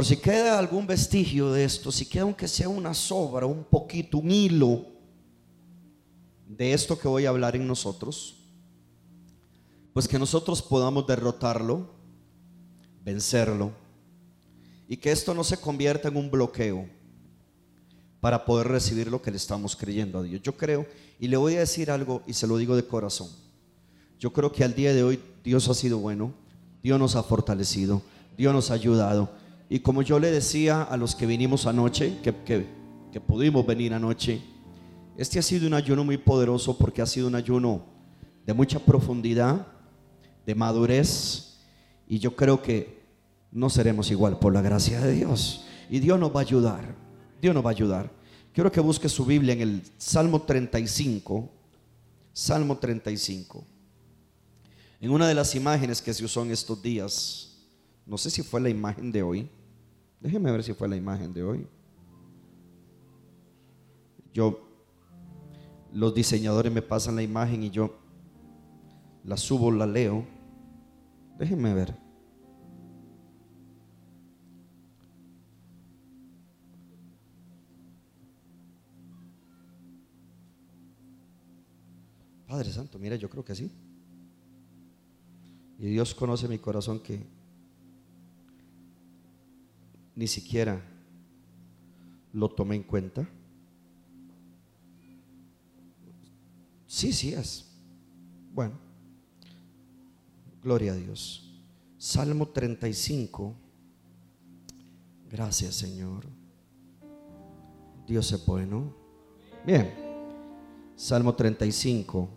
Por si queda algún vestigio de esto, si queda aunque sea una sobra, un poquito, un hilo de esto que voy a hablar en nosotros, pues que nosotros podamos derrotarlo, vencerlo, y que esto no se convierta en un bloqueo para poder recibir lo que le estamos creyendo a Dios. Yo creo, y le voy a decir algo, y se lo digo de corazón, yo creo que al día de hoy Dios ha sido bueno, Dios nos ha fortalecido, Dios nos ha ayudado. Y como yo le decía a los que vinimos anoche, que, que pudimos venir anoche, este ha sido un ayuno muy poderoso porque ha sido un ayuno de mucha profundidad, de madurez, y yo creo que no seremos igual por la gracia de Dios. Y Dios nos va a ayudar, Dios nos va a ayudar. Quiero que busque su Biblia en el Salmo 35, Salmo 35. En una de las imágenes que se usó en estos días, no sé si fue la imagen de hoy, déjeme ver si fue la imagen de hoy. Yo, los diseñadores me pasan la imagen y yo la subo, la leo. Déjenme ver. Padre Santo, mira, yo creo que sí. Y Dios conoce mi corazón que ni siquiera lo tomé en cuenta. Sí, sí es. Bueno, gloria a Dios. Salmo 35. Gracias, Señor. Dios es bueno. Bien. Salmo 35.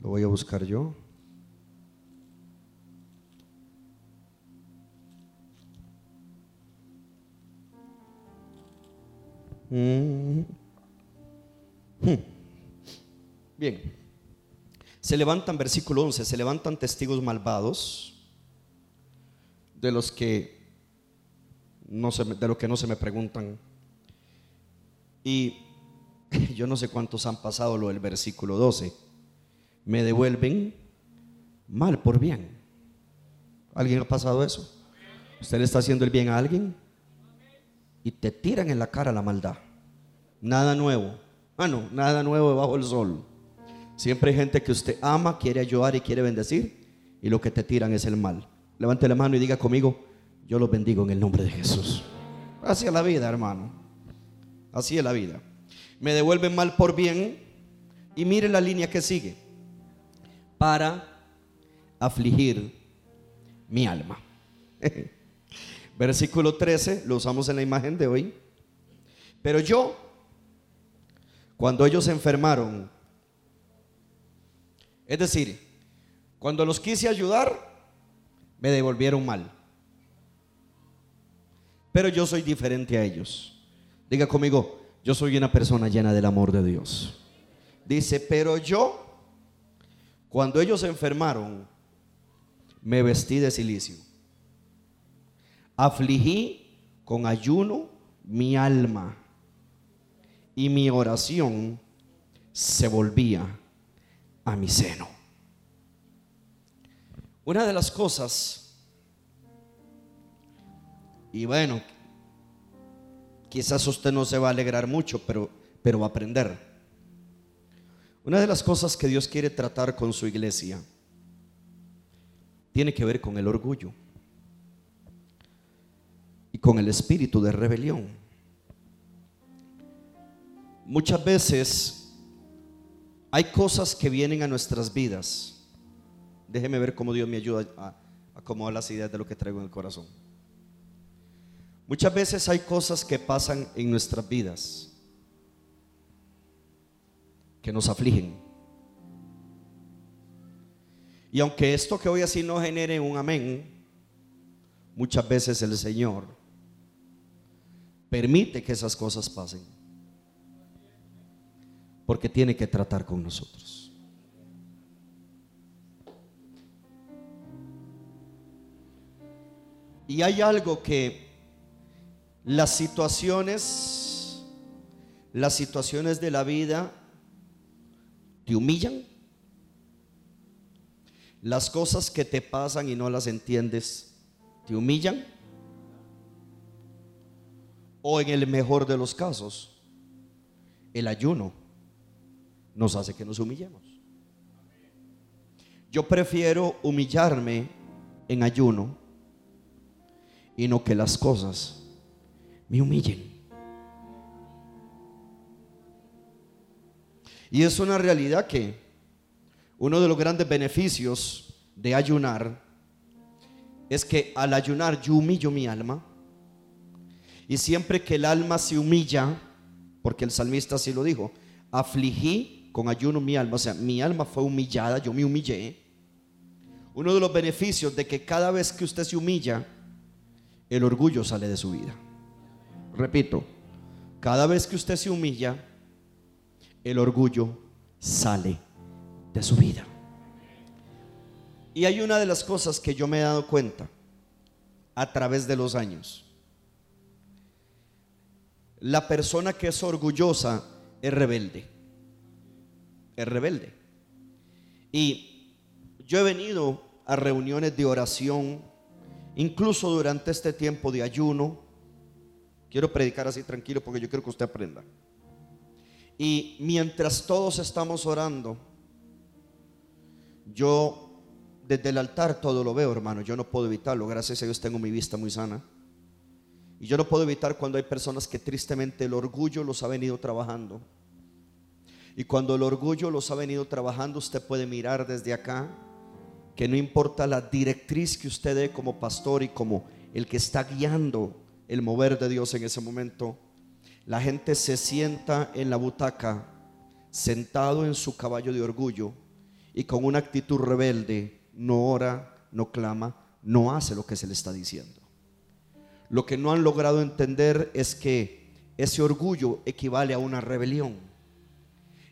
Lo voy a buscar yo. Mm. Bien. Se levantan, versículo 11, se levantan testigos malvados de los que no se, de los que no se me preguntan. Y yo no sé cuántos han pasado lo del versículo 12. Me devuelven mal por bien. ¿Alguien ha pasado eso? ¿Usted le está haciendo el bien a alguien? Y te tiran en la cara la maldad. Nada nuevo. Ah, no, nada nuevo debajo del sol. Siempre hay gente que usted ama, quiere ayudar y quiere bendecir y lo que te tiran es el mal. Levante la mano y diga conmigo, yo los bendigo en el nombre de Jesús. Así es la vida, hermano. Así es la vida. Me devuelven mal por bien y mire la línea que sigue. Para afligir mi alma. Versículo 13, lo usamos en la imagen de hoy. Pero yo, cuando ellos se enfermaron, es decir, cuando los quise ayudar, me devolvieron mal. Pero yo soy diferente a ellos. Diga conmigo, yo soy una persona llena del amor de Dios. Dice, pero yo, cuando ellos se enfermaron, me vestí de silicio afligí con ayuno mi alma y mi oración se volvía a mi seno. Una de las cosas, y bueno, quizás usted no se va a alegrar mucho, pero, pero va a aprender. Una de las cosas que Dios quiere tratar con su iglesia tiene que ver con el orgullo con el espíritu de rebelión. Muchas veces hay cosas que vienen a nuestras vidas. Déjeme ver cómo Dios me ayuda a acomodar las ideas de lo que traigo en el corazón. Muchas veces hay cosas que pasan en nuestras vidas que nos afligen. Y aunque esto que hoy así no genere un amén, muchas veces el Señor permite que esas cosas pasen. Porque tiene que tratar con nosotros. Y hay algo que las situaciones, las situaciones de la vida te humillan. Las cosas que te pasan y no las entiendes, te humillan O en el mejor de los casos, el ayuno nos hace que nos humillemos. Yo prefiero humillarme en ayuno y no que las cosas me humillen. Y es una realidad que uno de los grandes beneficios de ayunar es que al ayunar yo humillo mi alma. Y siempre que el alma se humilla, porque el salmista así lo dijo, afligí con ayuno mi alma, o sea, mi alma fue humillada, yo me humillé. Uno de los beneficios de que cada vez que usted se humilla, el orgullo sale de su vida. Repito, cada vez que usted se humilla, el orgullo sale de su vida. Y hay una de las cosas que yo me he dado cuenta a través de los años. La persona que es orgullosa es rebelde. Es rebelde. Y yo he venido a reuniones de oración, incluso durante este tiempo de ayuno. Quiero predicar así tranquilo porque yo quiero que usted aprenda. Y mientras todos estamos orando, yo desde el altar todo lo veo, hermano. Yo no puedo evitarlo. Gracias a Dios tengo mi vista muy sana. Y yo no puedo evitar cuando hay personas que tristemente el orgullo los ha venido trabajando. Y cuando el orgullo los ha venido trabajando, usted puede mirar desde acá que no importa la directriz que usted dé como pastor y como el que está guiando el mover de Dios en ese momento, la gente se sienta en la butaca, sentado en su caballo de orgullo y con una actitud rebelde no ora, no clama, no hace lo que se le está diciendo. Lo que no han logrado entender es que ese orgullo equivale a una rebelión.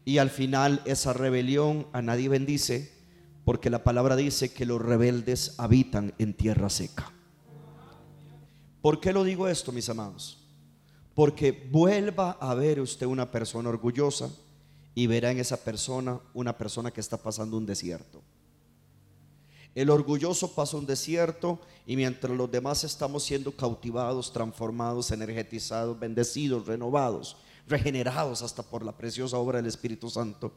Y al final esa rebelión a nadie bendice porque la palabra dice que los rebeldes habitan en tierra seca. ¿Por qué lo digo esto, mis amados? Porque vuelva a ver usted una persona orgullosa y verá en esa persona una persona que está pasando un desierto. El orgulloso pasa un desierto y mientras los demás estamos siendo cautivados, transformados, energetizados, bendecidos, renovados, regenerados hasta por la preciosa obra del Espíritu Santo,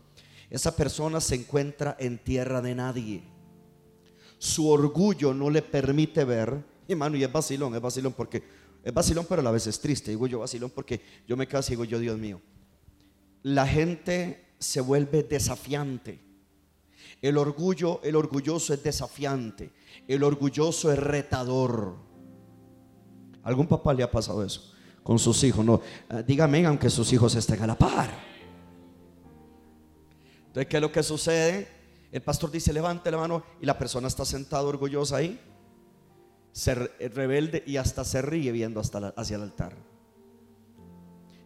esa persona se encuentra en tierra de nadie. Su orgullo no le permite ver, hermano, y es vacilón, es vacilón porque es vacilón, pero a la vez es triste. Digo yo vacilón porque yo me caso y digo yo, Dios mío, la gente se vuelve desafiante el orgullo, el orgulloso es desafiante. El orgulloso es retador. ¿Algún papá le ha pasado eso con sus hijos? No, ah, dígame aunque sus hijos estén a la par. Entonces, ¿qué es lo que sucede? El pastor dice, levante la mano y la persona está sentada orgullosa ahí, se rebelde y hasta se ríe viendo hasta hacia el altar.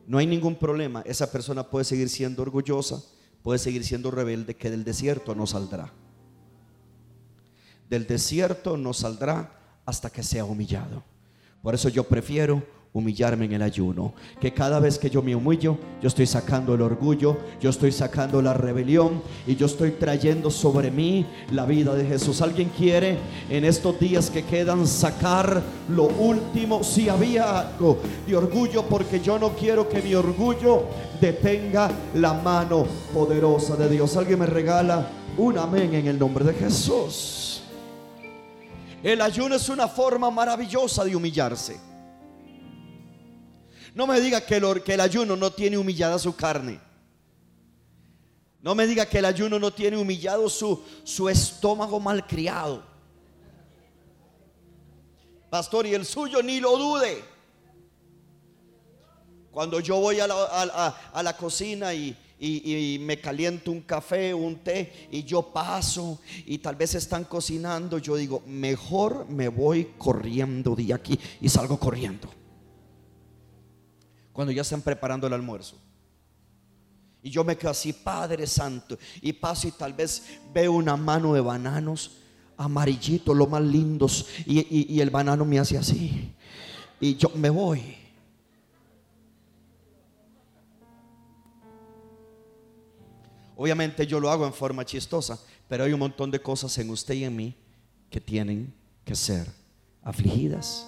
No hay ningún problema, esa persona puede seguir siendo orgullosa, puede seguir siendo rebelde que del desierto no saldrá. Del desierto no saldrá hasta que sea humillado. Por eso yo prefiero humillarme en el ayuno. Que cada vez que yo me humillo, yo estoy sacando el orgullo, yo estoy sacando la rebelión y yo estoy trayendo sobre mí la vida de Jesús. ¿Alguien quiere en estos días que quedan sacar lo último? Si había algo de orgullo, porque yo no quiero que mi orgullo detenga la mano poderosa de Dios. Alguien me regala un amén en el nombre de Jesús. El ayuno es una forma maravillosa de humillarse. No me diga que el, ayuno no tiene humillada su carne. No me diga que el ayuno no tiene humillado su, su estómago malcriado. Pastor, y el suyo ni lo dude. Cuando yo voy a la, cocina y, y, me caliento un café, un té, y yo paso y tal vez están cocinando, yo digo, mejor me voy corriendo de aquí y salgo corriendo cuando ya están preparando el almuerzo. Y yo me quedo así, Padre Santo, y paso y tal vez veo una mano de bananos amarillitos, los más lindos, y, y el banano me hace así. Y yo me voy. Obviamente yo lo hago en forma chistosa, pero hay un montón de cosas en usted y en mí que tienen que ser afligidas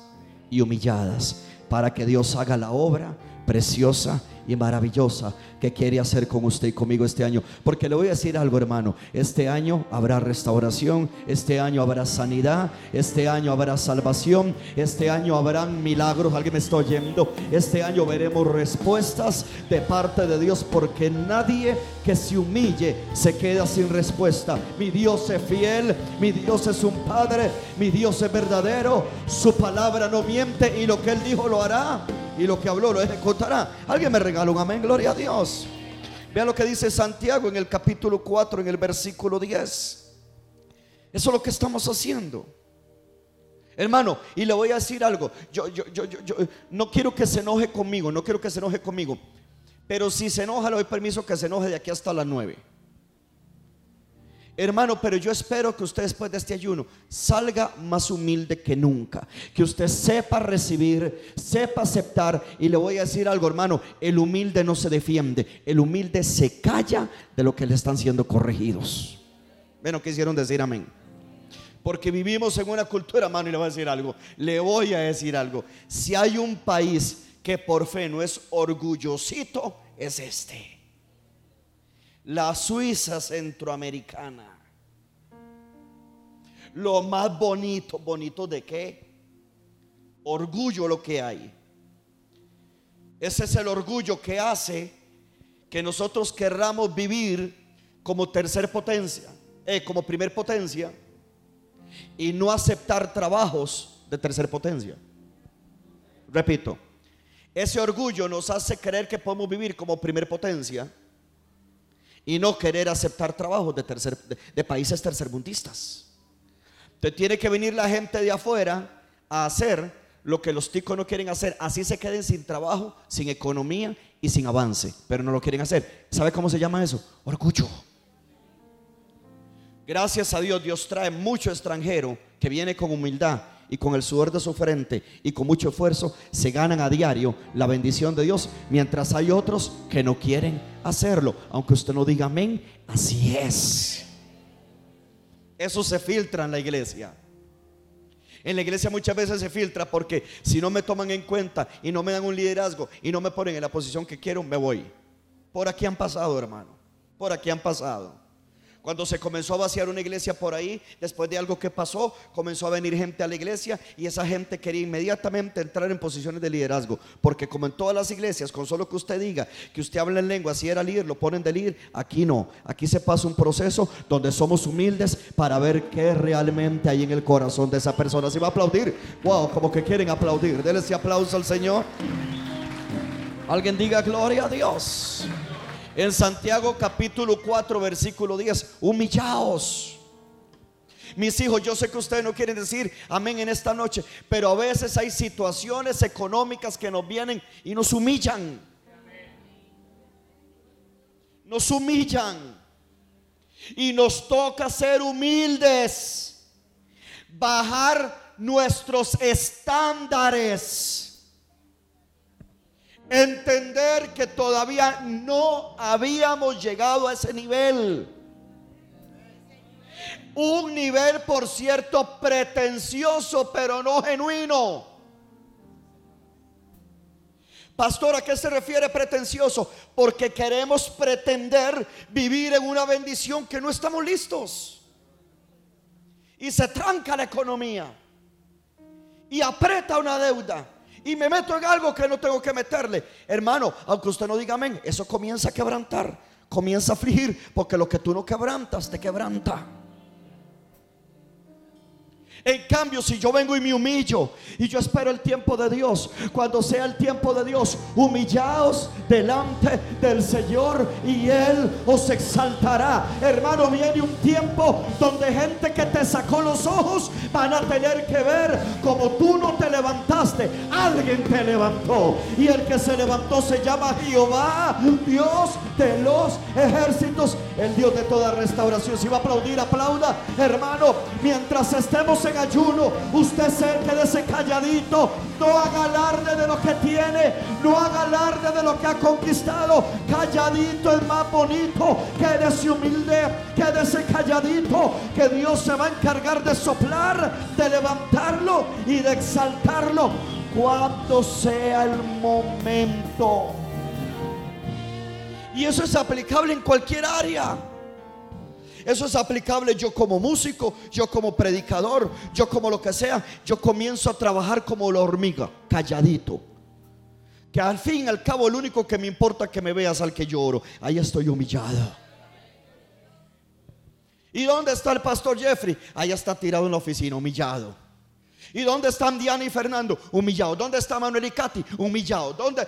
y humilladas para que Dios haga la obra preciosa y maravillosa que quiere hacer con usted y conmigo este año. Porque le voy a decir algo, hermano. Este año habrá restauración, este año habrá sanidad, este año habrá salvación, este año habrán milagros. Alguien me está oyendo. Este año veremos respuestas de parte de Dios porque nadie que se humille se queda sin respuesta. Mi Dios es fiel, mi Dios es un Padre, mi Dios es verdadero. Su palabra no miente y lo que Él dijo lo hará y lo que habló lo ejecutará. Alguien me regala un amén, gloria a Dios. Vean lo que dice Santiago en el capítulo 4, en el versículo 10. Eso es lo que estamos haciendo. Hermano, y le voy a decir algo. Yo, yo, yo, yo, no quiero que se enoje conmigo, no quiero que se enoje conmigo. Pero si se enoja, le doy permiso que se enoje de aquí hasta las 9. Hermano, pero yo espero que usted después de este ayuno salga más humilde que nunca. Que usted sepa recibir, sepa aceptar. Y le voy a decir algo, hermano, el humilde no se defiende. El humilde se calla de lo que le están siendo corregidos. Bueno, quisieron decir amén. Porque vivimos en una cultura, hermano, y le voy a decir algo. Le voy a decir algo. Si hay un país que por fe no es orgullosito, es este la Suiza centroamericana. Lo más bonito, bonito de qué? Orgullo lo que hay. Ese es el orgullo que hace que nosotros querramos vivir como tercer potencia, eh, como primer potencia, y no aceptar trabajos de tercer potencia. Repito, ese orgullo nos hace creer que podemos vivir como primer potencia y no querer aceptar trabajos de, tercer, de, países tercermundistas. Entonces tiene que venir la gente de afuera a hacer lo que los ticos no quieren hacer. Así se queden sin trabajo, sin economía y sin avance. Pero no lo quieren hacer. ¿Sabe cómo se llama eso? Orgullo. Gracias a Dios, Dios trae mucho extranjero que viene con humildad y con el sudor de su frente y con mucho esfuerzo se ganan a diario la bendición de Dios, mientras hay otros que no quieren hacerlo. Aunque usted no diga amén, así es. Eso se filtra en la iglesia. En la iglesia muchas veces se filtra porque si no me toman en cuenta y no me dan un liderazgo y no me ponen en la posición que quiero, me voy. Por aquí han pasado, hermano. Por aquí han pasado. Cuando se comenzó a vaciar una iglesia por ahí, después de algo que pasó, comenzó a venir gente a la iglesia y esa gente quería inmediatamente entrar en posiciones de liderazgo. Porque como en todas las iglesias, con solo que usted diga que usted habla en lengua, si era líder, lo ponen de líder, aquí no. Aquí se pasa un proceso donde somos humildes para ver qué realmente hay en el corazón de esa persona. Si va a aplaudir, wow, como que quieren aplaudir. Denle ese aplauso al Señor. Alguien diga gloria a Dios. En Santiago capítulo 4, versículo 10, humillaos. Mis hijos, yo sé que ustedes no quieren decir amén en esta noche, pero a veces hay situaciones económicas que nos vienen y nos humillan. Nos humillan. Y nos toca ser humildes, bajar nuestros estándares entender que todavía no habíamos llegado a ese nivel. Un nivel, por cierto, pretencioso, pero no genuino. Pastor, ¿a qué se refiere pretencioso? Porque queremos pretender vivir en una bendición que no estamos listos. Y se tranca la economía. Y aprieta una deuda y me meto en algo que no tengo que meterle. Hermano, aunque usted no diga amén, eso comienza a quebrantar, comienza a afligir, porque lo que tú no quebrantas te quebranta. En cambio, si yo vengo y me humillo y yo espero el tiempo de Dios, cuando sea el tiempo de Dios, humillaos delante del Señor y Él os exaltará. Hermano, viene un tiempo donde gente que te sacó los ojos van a tener que ver como tú no te levantaste, alguien te levantó. Y el que se levantó se llama Jehová, Dios de los ejércitos, el Dios de toda restauración. Si va a aplaudir, aplauda, hermano, mientras estemos en ayuno, usted se quede calladito, no haga alarde de lo que tiene, no haga alarde de lo que ha conquistado. Calladito es más bonito, quédese humilde, quédese calladito, que Dios se va a encargar de soplar, de levantarlo y de exaltarlo. cuando sea el momento. Y eso es aplicable en cualquier área. Eso es aplicable yo como músico, yo como predicador, yo como lo que sea. Yo comienzo a trabajar como la hormiga, calladito. Que al fin y al cabo lo único que me importa que me veas al que lloro. Ahí estoy humillado. ¿Y dónde está el pastor Jeffrey? Ahí está tirado en la oficina, humillado. ¿Y dónde están Diana y Fernando? Humillados. ¿Dónde está Manuel y Katy? Humillados. ¿Dónde,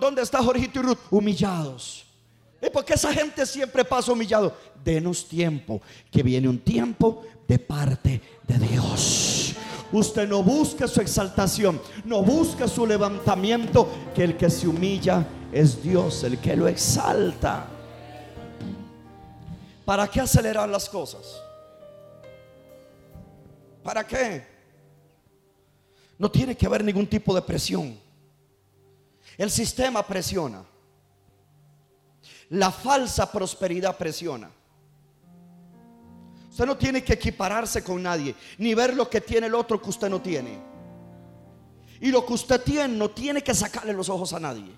dónde, está Jorgito y Ruth? Humillados. ¿Y por qué esa gente siempre pasa humillado? Denos tiempo, que viene un tiempo de parte de Dios. Usted no busca su exaltación, no busca su levantamiento, que el que se humilla es Dios, el que lo exalta. ¿Para qué acelerar las cosas? ¿Para qué? No tiene que haber ningún tipo de presión. El sistema presiona. La falsa prosperidad presiona. Usted no tiene que equipararse con nadie, ni ver lo que tiene el otro que usted no tiene. Y lo que usted tiene no tiene que sacarle los ojos a nadie.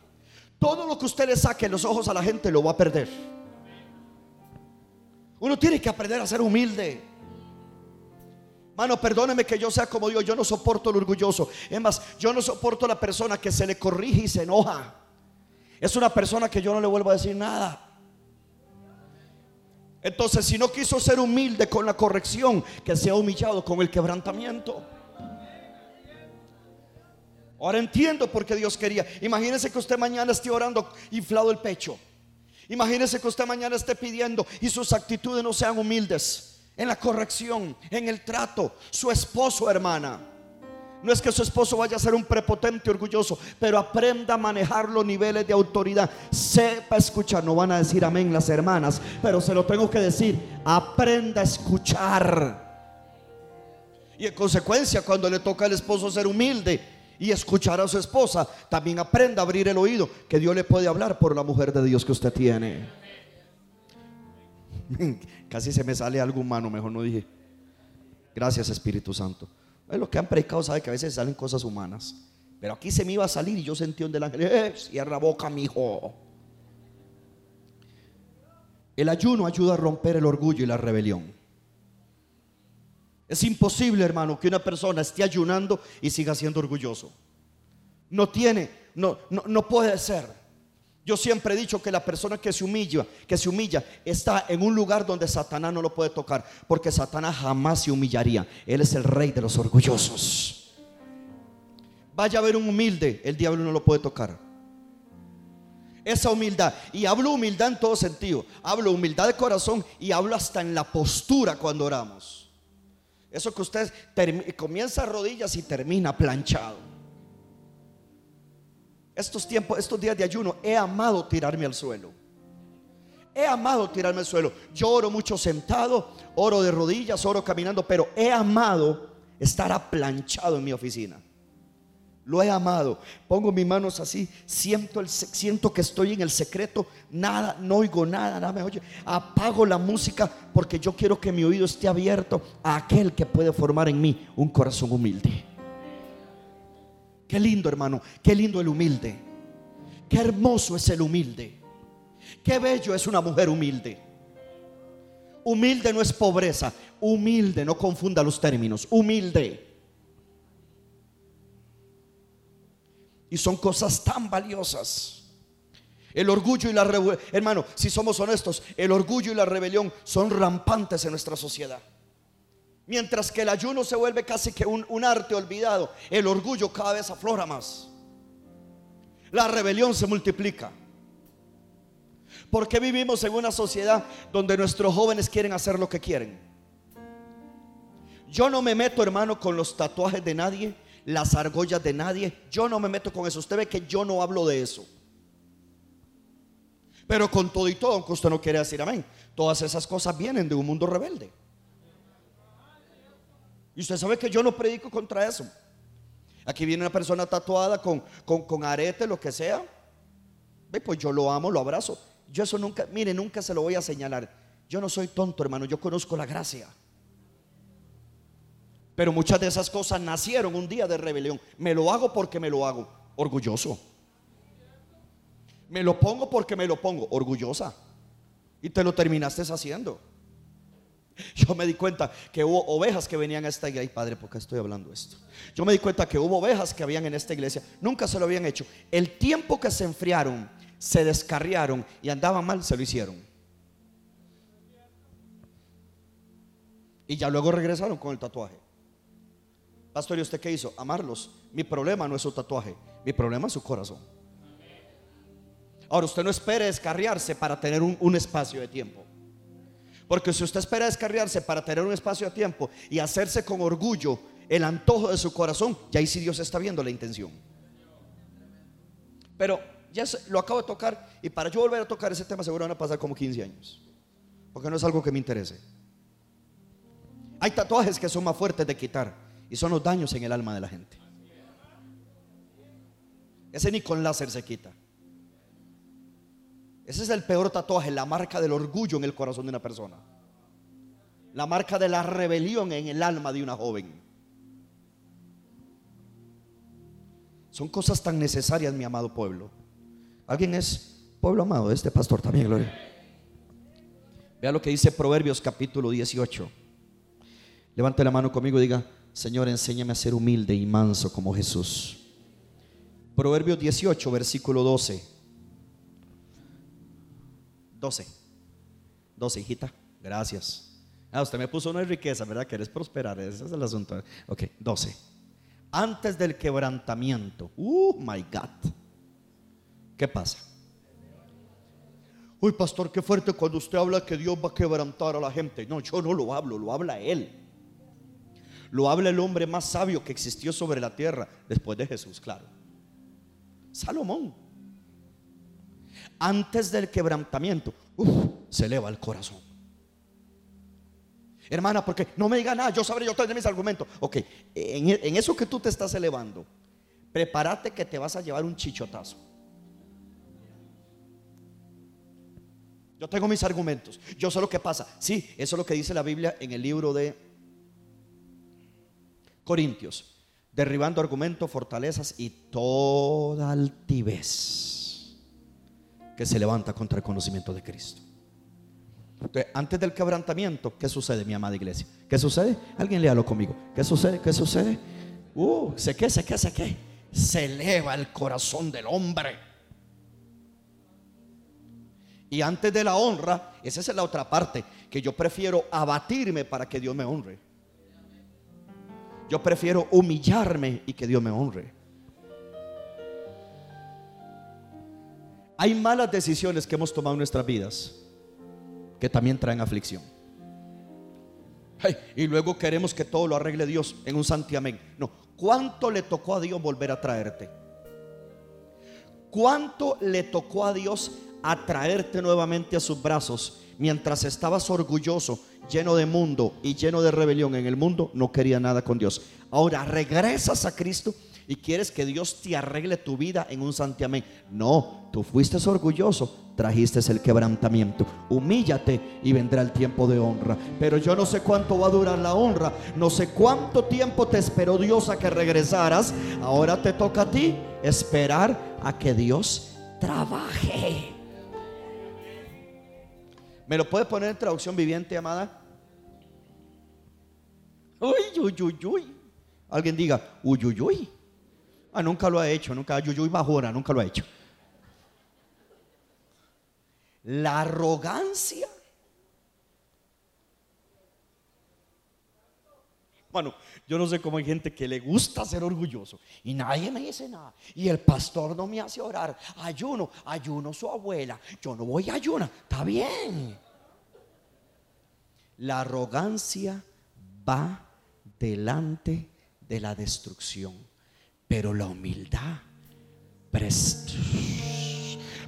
Todo lo que usted le saque los ojos a la gente lo va a perder. Uno tiene que aprender a ser humilde. Mano, perdóneme que yo sea como Dios. Yo no soporto el orgulloso. Es más, yo no soporto la persona que se le corrige y se enoja. Es una persona que yo no le vuelvo a decir nada. Entonces, si no quiso ser humilde con la corrección, que sea humillado con el quebrantamiento. Ahora entiendo por qué Dios quería. Imagínese que usted mañana esté orando inflado el pecho. Imagínese que usted mañana esté pidiendo y sus actitudes no sean humildes en la corrección, en el trato. Su esposo, hermana. No es que su esposo vaya a ser un prepotente orgulloso, pero aprenda a manejar los niveles de autoridad. Sepa escuchar, no van a decir amén las hermanas, pero se lo tengo que decir. Aprenda a escuchar. Y en consecuencia, cuando le toca al esposo ser humilde, y escuchar a su esposa, también aprenda a abrir el oído, que Dios le puede hablar por la mujer de Dios que usted tiene. Casi se me sale algo humano, mejor no dije. Gracias Espíritu Santo. Es lo que han predicado sabe que a veces salen cosas humanas. Pero aquí se me iba a salir y yo sentí un del ángel, eh, cierra la boca, mi hijo. El ayuno ayuda a romper el orgullo y la rebelión. Es imposible, hermano, que una persona esté ayunando y siga siendo orgulloso. No tiene, no, no, puede ser. Yo siempre he dicho que la persona que se humilla, que se humilla, está en un lugar donde Satanás no lo puede tocar, porque Satanás jamás se humillaría. Él es el rey de los orgullosos. Vaya a ver un humilde, el diablo no lo puede tocar. Esa humildad, y hablo humildad en todo sentido, hablo humildad de corazón y hablo hasta en la postura cuando oramos. Eso que usted comienza a rodillas y termina planchado. Estos tiempos, estos días de ayuno, he amado tirarme al suelo. He amado tirarme al suelo. Yo oro mucho sentado, oro de rodillas, oro caminando, pero he amado estar aplanchado en mi oficina. Lo he amado. Pongo mis manos así, siento, el, siento que estoy en el secreto, nada, no oigo nada, nada me oye. Apago la música porque yo quiero que mi oído esté abierto a aquel que puede formar en mí un corazón humilde. Qué lindo, hermano, qué lindo el humilde. Qué hermoso es el humilde. Qué bello es una mujer humilde. Humilde no es pobreza, humilde, no confunda los términos, humilde. Y son cosas tan valiosas. El orgullo y la rebelión, hermano, si somos honestos, el orgullo y la rebelión son rampantes en nuestra sociedad. Mientras que el ayuno se vuelve casi que un, arte olvidado, el orgullo cada vez aflora más. La rebelión se multiplica. Porque vivimos en una sociedad donde nuestros jóvenes quieren hacer lo que quieren. Yo no me meto, hermano, con los tatuajes de nadie las argollas de nadie. Yo no me meto con eso. Usted ve que yo no hablo de eso. Pero con todo y todo, aunque usted no quiere decir amén, todas esas cosas vienen de un mundo rebelde. Y usted sabe que yo no predico contra eso. Aquí viene una persona tatuada con, con, arete, lo que sea. Ve, pues yo lo amo, lo abrazo. Yo eso nunca, mire, nunca se lo voy a señalar. Yo no soy tonto, hermano, yo conozco la gracia. Pero muchas de esas cosas nacieron un día de rebelión. Me lo hago porque me lo hago. Orgulloso. Me lo pongo porque me lo pongo. Orgullosa. Y te lo terminaste haciendo. Yo me di cuenta que hubo ovejas que venían a esta iglesia. Ay, padre, ¿por qué estoy hablando esto? Yo me di cuenta que hubo ovejas que habían en esta iglesia. Nunca se lo habían hecho. El tiempo que se enfriaron, se descarriaron y andaban mal, se lo hicieron. Y ya luego regresaron con el tatuaje. Pastor, ¿y usted qué hizo? Amarlos. Mi problema no es su tatuaje, mi problema es su corazón. Ahora, usted no espere descarriarse para tener un, espacio de tiempo. Porque si usted espera descarriarse para tener un espacio de tiempo y hacerse con orgullo el antojo de su corazón, ya ahí sí Dios está viendo la intención. Pero ya lo acabo de tocar y para yo volver a tocar ese tema seguro van a pasar como 15 años. Porque no es algo que me interese. Hay tatuajes que son más fuertes de quitar y son los daños en el alma de la gente. Ese ni con láser se quita. Ese es el peor tatuaje, la marca del orgullo en el corazón de una persona. La marca de la rebelión en el alma de una joven. Son cosas tan necesarias, mi amado pueblo. ¿Alguien es pueblo amado? Este pastor también, gloria. Vea lo que dice Proverbios capítulo 18. Levante la mano conmigo y diga, Señor, enséñame a ser humilde y manso como Jesús. Proverbios 18, versículo 12. 12. 12, hijita. Gracias. Ah, usted me puso una riqueza, ¿verdad? Quieres prosperar. Ese es el asunto. Ok, 12. Antes del quebrantamiento. Uh, my God. ¿Qué pasa? Uy, pastor, qué fuerte cuando usted habla que Dios va a quebrantar a la gente. No, yo no lo hablo, lo habla Él. Lo habla el hombre más sabio que existió sobre la tierra después de Jesús, claro. Salomón. Antes del quebrantamiento, se eleva el corazón. Hermana, porque no me diga nada, yo sabré, yo tendré mis argumentos. Ok, en, en eso que tú te estás elevando, prepárate que te vas a llevar un chichotazo. Yo tengo mis argumentos. Yo sé lo que pasa. Sí, eso es lo que dice la Biblia en el libro de Corintios, derribando argumentos, fortalezas y toda altivez que se levanta contra el conocimiento de Cristo. antes del quebrantamiento, ¿qué sucede, mi amada iglesia? ¿Qué sucede? Alguien léalo conmigo. ¿Qué sucede? ¿Qué sucede? Uh, sé qué, sé qué, sé qué. Se eleva el corazón del hombre. Y antes de la honra, esa es la otra parte, que yo prefiero abatirme para que Dios me honre. Yo prefiero humillarme y que Dios me honre. Hay malas decisiones que hemos tomado en nuestras vidas que también traen aflicción. y luego queremos que todo lo arregle Dios en un santiamén. No, ¿cuánto le tocó a Dios volver a traerte? ¿Cuánto le tocó a Dios atraerte nuevamente a sus brazos mientras estabas orgulloso, lleno de mundo y lleno de rebelión en el mundo, no quería nada con Dios. Ahora regresas a Cristo y quieres que Dios te arregle tu vida en un santiamén. No, tú fuiste orgulloso, trajiste el quebrantamiento. Humíllate y vendrá el tiempo de honra. Pero yo no sé cuánto va a durar la honra, no sé cuánto tiempo te esperó Dios a que regresaras. Ahora te toca a ti esperar a que Dios trabaje. ¿Me lo puede poner en traducción viviente, amada? Uy, uy, uy, uy. Alguien diga, uy, uy, uy. Ah, nunca lo ha hecho, nunca, uy, uy, bajora, nunca lo ha hecho. La arrogancia. Bueno, yo no sé cómo hay gente que le gusta ser orgulloso y nadie me dice nada. Y el pastor no me hace orar. Ayuno, ayuno su abuela. Yo no voy a ayunar. Está bien. La arrogancia va delante de la destrucción, pero la humildad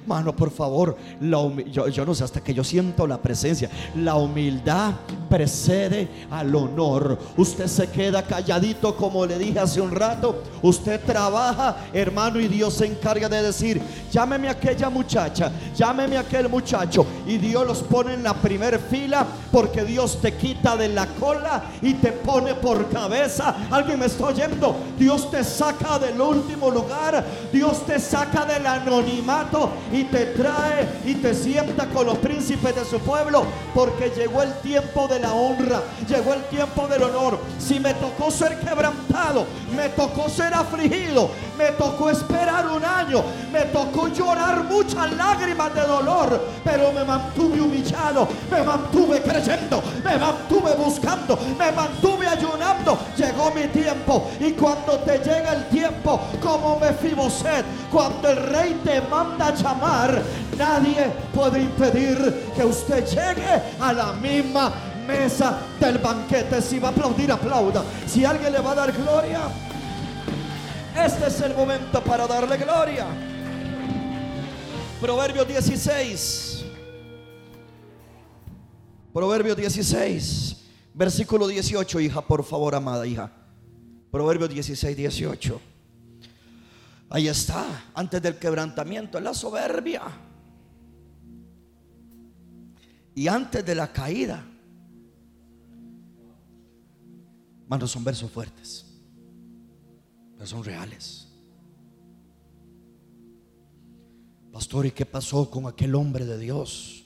Mano, por favor, yo, yo no sé hasta que yo siento la presencia. La humildad precede al honor. Usted se queda calladito como le dije hace un rato. Usted trabaja, hermano, y Dios se encarga de decir, llámeme a aquella muchacha, llámeme a aquel muchacho. Y Dios los pone en la primera fila porque Dios te quita de la cola y te pone por cabeza. Alguien me está oyendo. Dios te saca del último lugar. Dios te saca del anonimato te trae y te sienta con los príncipes de su pueblo porque llegó el tiempo de la honra, llegó el tiempo del honor. Si me tocó ser quebrantado, me tocó ser afligido, me tocó esperar un año, me tocó llorar muchas lágrimas de dolor, pero me mantuve humillado, me mantuve creyendo, me mantuve buscando, me mantuve ayunando. Llegó mi tiempo y cuando te llega el tiempo, como me sed, cuando el rey te manda a llamar, nadie puede impedir que usted llegue a la misma mesa del banquete. Si va a aplaudir, aplauda. Si alguien le va a dar gloria, este es el momento para darle gloria. Proverbios 16. Proverbios 16. Versículo 18, hija, por favor, amada hija. Proverbios 16, 18. Ahí está, antes del quebrantamiento, la soberbia. Y antes de la caída, Manos son versos fuertes, pero son reales. Pastor, ¿y qué pasó con aquel hombre de Dios?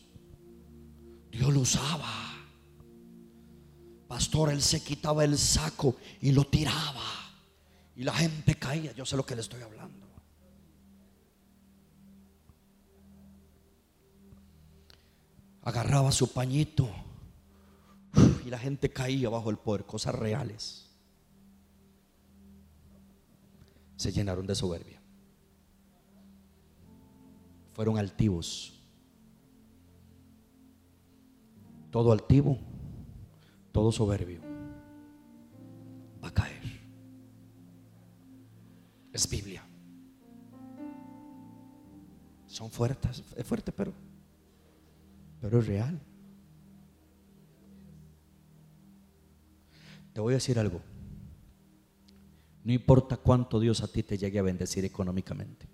Dios lo usaba. Pastor, él se quitaba el saco y lo tiraba. Y la gente caía. Yo sé lo que le estoy hablando. Agarraba su pañito y la gente caía bajo el poder, cosas reales. Se llenaron de soberbia. Fueron altivos. Todo altivo, todo soberbio Es Biblia. Son fuertes, es fuerte, pero pero es real. Te voy a decir algo. No importa cuánto Dios a ti te llegue a bendecir económicamente.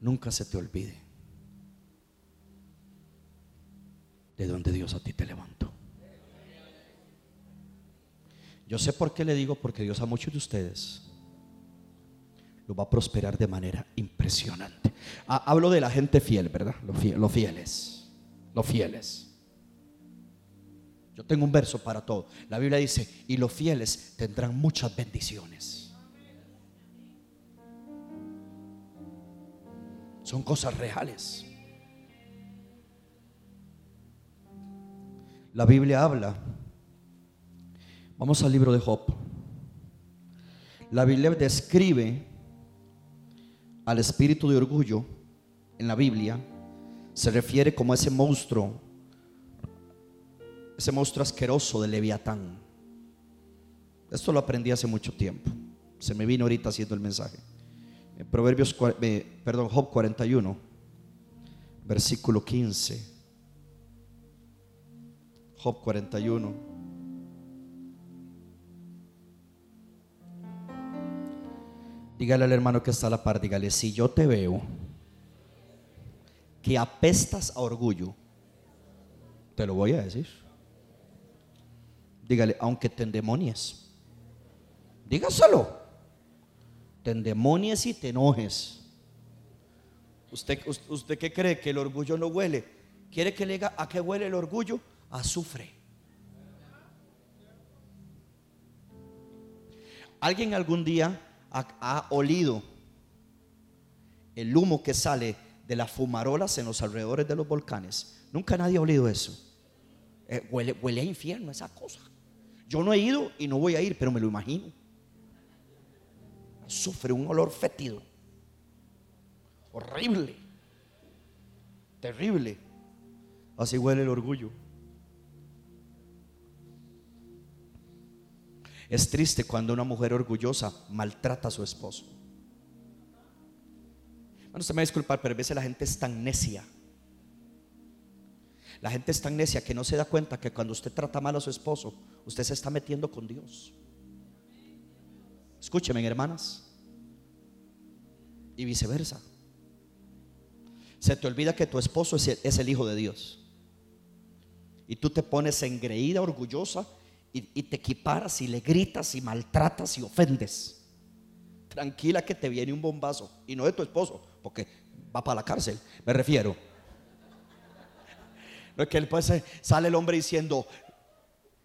Nunca se te olvide de donde Dios a ti te levantó. Yo sé por qué le digo, porque Dios a muchos de ustedes lo va a prosperar de manera impresionante. Hablo de la gente fiel, ¿verdad? Los fieles. Los fieles. Yo tengo un verso para todo. La Biblia dice, y los fieles tendrán muchas bendiciones. Son cosas reales. La Biblia habla. Vamos al libro de Job. La Biblia describe al espíritu de orgullo en la Biblia. Se refiere como ese monstruo ese monstruo asqueroso de Leviatán. Esto lo aprendí hace mucho tiempo. Se me vino ahorita haciendo el mensaje. En Proverbios, eh, perdón, Job 41, versículo 15. Job 41. Dígale al hermano que está a la par, dígale, si yo te veo que apestas a orgullo, te lo voy a decir. Dígale, aunque te endemonies. Dígaselo. Te endemonies y te enojes. ¿Usted, ¿Usted qué cree? ¿Que el orgullo no huele? ¿Quiere que le diga a qué huele el orgullo? Azufre. ¿Alguien algún día ha, olido el humo que sale de las fumarolas en los alrededores de los volcanes? Nunca nadie ha olido eso. Eh, huele, huele a infierno esa cosa. Yo no he ido y no voy a ir, pero me lo imagino. Sufre un olor fétido. Horrible. Terrible. Así huele el orgullo. Es triste cuando una mujer orgullosa maltrata a su esposo. Bueno, se me va a disculpar, pero a veces la gente es tan necia. La gente es tan necia que no se da cuenta que cuando usted trata mal a su esposo, usted se está metiendo con Dios. Escúcheme, hermanas. Y viceversa. Se te olvida que tu esposo es el, hijo de Dios. Y tú te pones engreída, orgullosa, y, te equiparas y le gritas y maltratas y ofendes. Tranquila que te viene un bombazo. Y no de tu esposo, porque va para la cárcel, me refiero. No es que después sale el hombre diciendo,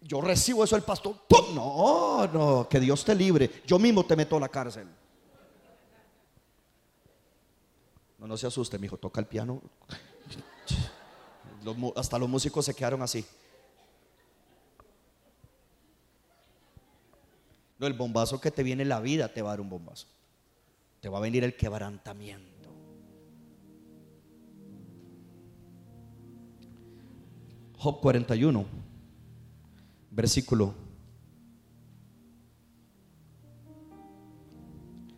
yo recibo eso el pastor. No, no, que Dios te libre. Yo mismo te meto a la cárcel. No, no se asuste, mi hijo, toca el piano. hasta los músicos se quedaron así. No, el bombazo que te viene en la vida te va a dar un bombazo. Te va a venir el quebrantamiento. Job 41, versículo.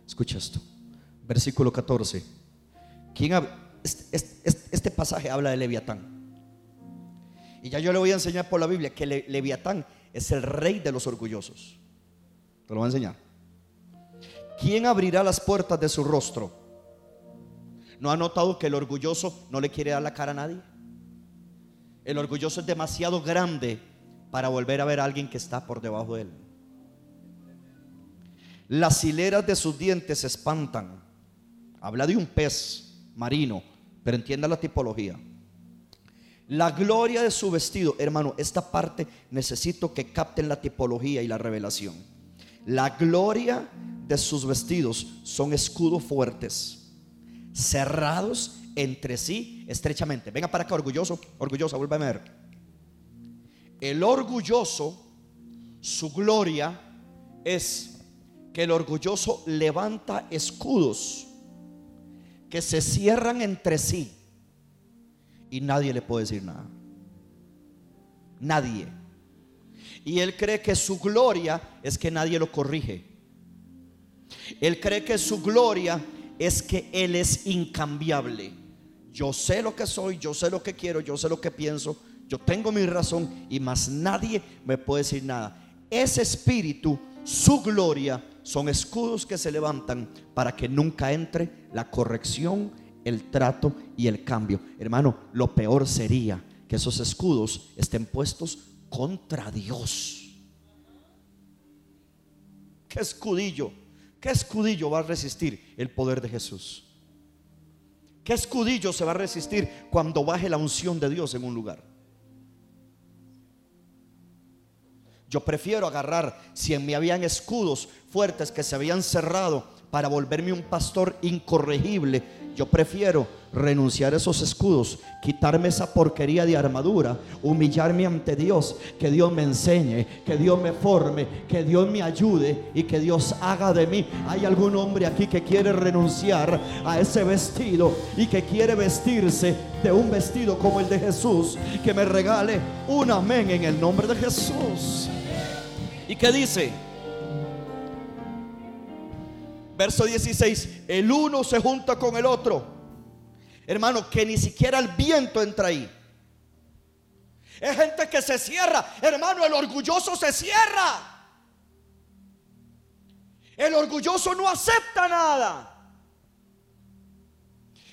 Escucha esto. Versículo 14. este, este, pasaje habla de Leviatán. Y ya yo le voy a enseñar por la Biblia que Leviatán es el rey de los orgullosos. Te lo voy a enseñar. ¿Quién abrirá las puertas de su rostro? ¿No ha notado que el orgulloso no le quiere dar la cara a nadie? El orgulloso es demasiado grande para volver a ver a alguien que está por debajo de él. Las hileras de sus dientes se espantan. Habla de un pez marino, pero entienda la tipología. La gloria de su vestido, hermano, esta parte necesito que capten la tipología y la revelación. La gloria de sus vestidos son escudos fuertes, cerrados entre sí estrechamente. Venga para acá, orgulloso, orgullosa, vuelve a ver. El orgulloso, su gloria es que el orgulloso levanta escudos que se cierran entre sí y nadie le puede decir nada. Nadie. Y él cree que su gloria es que nadie lo corrige. Él cree que su gloria es que él es incambiable. Yo sé lo que soy, yo sé lo que quiero, yo sé lo que pienso, yo tengo mi razón y más nadie me puede decir nada. Ese espíritu, su gloria, son escudos que se levantan para que nunca entre la corrección, el trato y el cambio. Hermano, lo peor sería que esos escudos estén puestos contra Dios. ¿Qué escudillo? ¿Qué escudillo va a resistir el poder de Jesús? ¿Qué escudillo se va a resistir cuando baje la unción de Dios en un lugar? Yo prefiero agarrar, si en mí habían escudos fuertes que se habían cerrado para volverme un pastor incorregible, yo prefiero renunciar a esos escudos, quitarme esa porquería de armadura, humillarme ante Dios, que Dios me enseñe, que Dios me forme, que Dios me ayude y que Dios haga de mí. Hay algún hombre aquí que quiere renunciar a ese vestido y que quiere vestirse de un vestido como el de Jesús, que me regale un amén en el nombre de Jesús. ¿Y qué dice? Verso 16, el uno se junta con el otro Hermano, que ni siquiera el viento entra ahí. Es gente que se cierra. Hermano, el orgulloso se cierra. El orgulloso no acepta nada.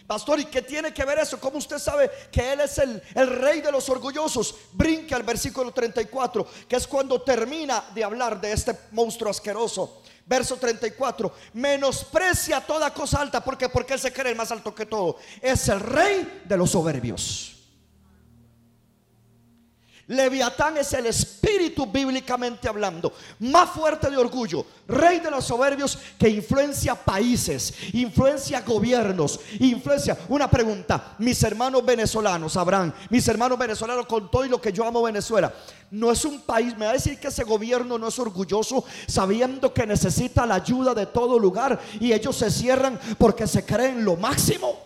Pastor, ¿y qué tiene que ver eso? ¿Cómo usted sabe que Él es el, el, rey de los orgullosos? Brinque al versículo 34, que es cuando termina de hablar de este monstruo asqueroso. Verso 34, menosprecia toda cosa alta. ¿Por qué? Porque Él se cree más alto que todo. Es el rey de los soberbios. Leviatán es el espíritu bíblicamente hablando, más fuerte de orgullo, rey de los soberbios que influencia países, influencia gobiernos, influencia. Una pregunta, mis hermanos venezolanos sabrán, mis hermanos venezolanos con todo y lo que yo amo Venezuela, no es un país, me va a decir que ese gobierno no es orgulloso sabiendo que necesita la ayuda de todo lugar y ellos se cierran porque se creen lo máximo.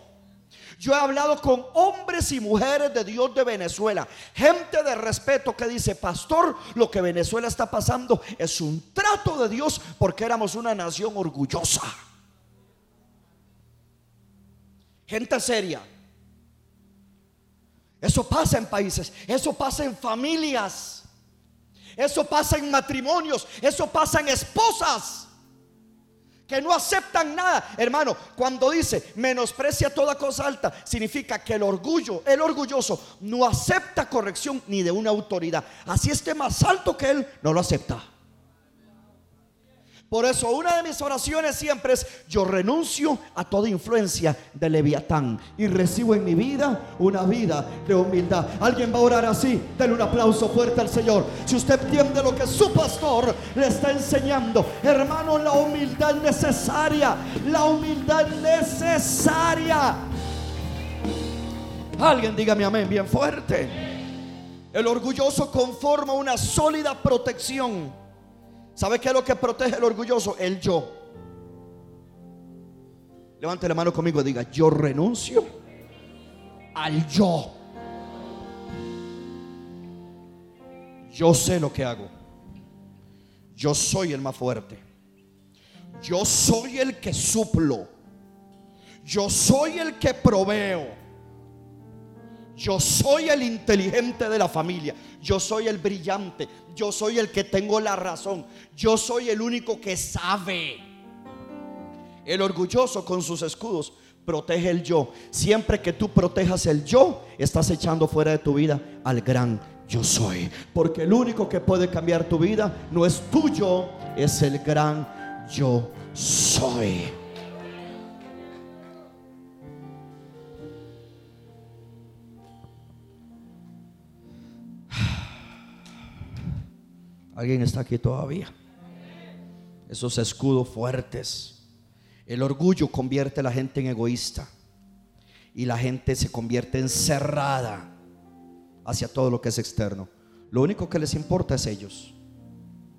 Yo he hablado con hombres y mujeres de Dios de Venezuela, gente de respeto que dice, pastor, lo que Venezuela está pasando es un trato de Dios porque éramos una nación orgullosa. Gente seria. Eso pasa en países, eso pasa en familias, eso pasa en matrimonios, eso pasa en esposas que no aceptan nada. Hermano, cuando dice menosprecia toda cosa alta, significa que el orgullo, el orgulloso, no acepta corrección ni de una autoridad. Así esté más alto que él, no lo acepta. Por eso una de mis oraciones siempre es, yo renuncio a toda influencia de Leviatán y recibo en mi vida una vida de humildad. Alguien va a orar así, denle un aplauso fuerte al Señor. Si usted entiende lo que su pastor le está enseñando, hermano, la humildad necesaria, la humildad necesaria. Alguien dígame amén bien fuerte. El orgulloso conforma una sólida protección ¿Sabe qué es lo que protege el orgulloso? El yo. Levante la mano conmigo y diga, yo renuncio al yo. Yo sé lo que hago. Yo soy el más fuerte. Yo soy el que suplo. Yo soy el que proveo. Yo soy el inteligente de la familia. Yo soy el brillante yo soy el que tengo la razón, yo soy el único que sabe. El orgulloso con sus escudos protege el yo. Siempre que tú protejas el yo, estás echando fuera de tu vida al gran yo soy. Porque el único que puede cambiar tu vida no es tuyo, es el gran yo soy. Alguien está aquí todavía. Esos escudos fuertes. El orgullo convierte a la gente en egoísta. Y la gente se convierte en cerrada hacia todo lo que es externo. Lo único que les importa es ellos.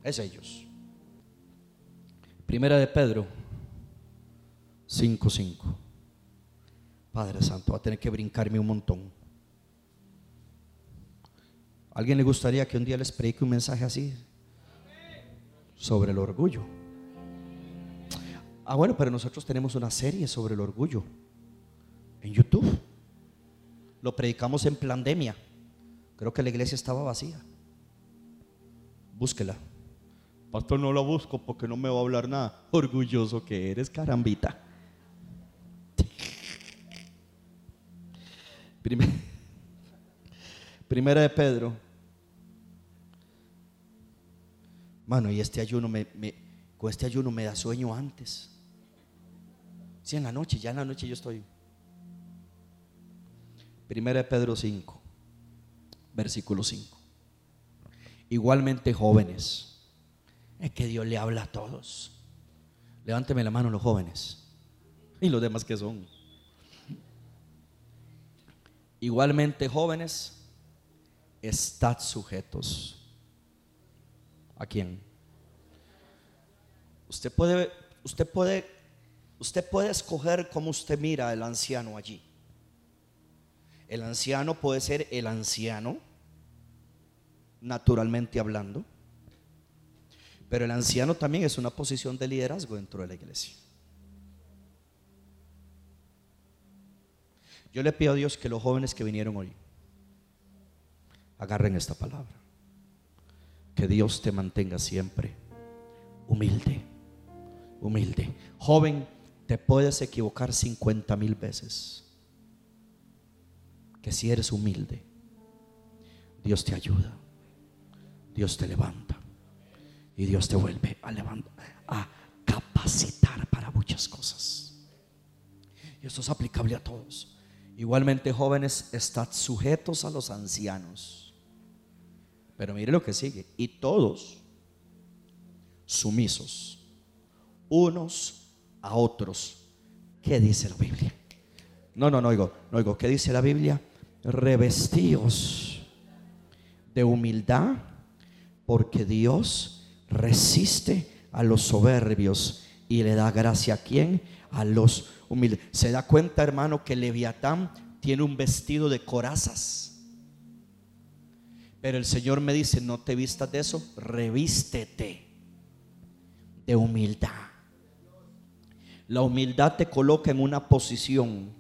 Es ellos. Primera de Pedro 5.5. Padre Santo, va a tener que brincarme un montón. ¿Alguien le gustaría que un día les predique un mensaje así? Sobre el orgullo. Ah, bueno, pero nosotros tenemos una serie sobre el orgullo en YouTube. Lo predicamos en pandemia. Creo que la iglesia estaba vacía. Búsquela. Pastor, no la busco porque no me va a hablar nada. Orgulloso que eres, carambita. Primera de Pedro Mano, y este ayuno me, con este ayuno me da sueño antes. Sí, en la noche, ya en la noche yo estoy. Primera de Pedro 5, versículo 5. Igualmente jóvenes, es que Dios le habla a todos. Levánteme la mano los jóvenes y los demás que son. Igualmente jóvenes, estad sujetos ¿A quién? Usted puede, usted puede, usted puede escoger cómo usted mira al anciano allí. El anciano puede ser el anciano, naturalmente hablando, pero el anciano también es una posición de liderazgo dentro de la iglesia. Yo le pido a Dios que los jóvenes que vinieron hoy agarren esta palabra. Que Dios te mantenga siempre humilde, humilde. Joven, te puedes equivocar 50 mil veces. Que si eres humilde, Dios te ayuda, Dios te levanta y Dios te vuelve a levantar, a capacitar para muchas cosas. Y esto es aplicable a todos. Igualmente, jóvenes, estad sujetos a los ancianos pero mire lo que sigue. Y todos sumisos, unos a otros. ¿Qué dice la Biblia? No, no, no oigo, no oigo. ¿Qué dice la Biblia? Revestidos de humildad, porque Dios resiste a los soberbios y le da gracia a quien? A los humildes. ¿Se da cuenta, hermano, que Leviatán tiene un vestido de corazas? Pero el Señor me dice, no te vistas de eso, revístete de humildad. La humildad te coloca en una posición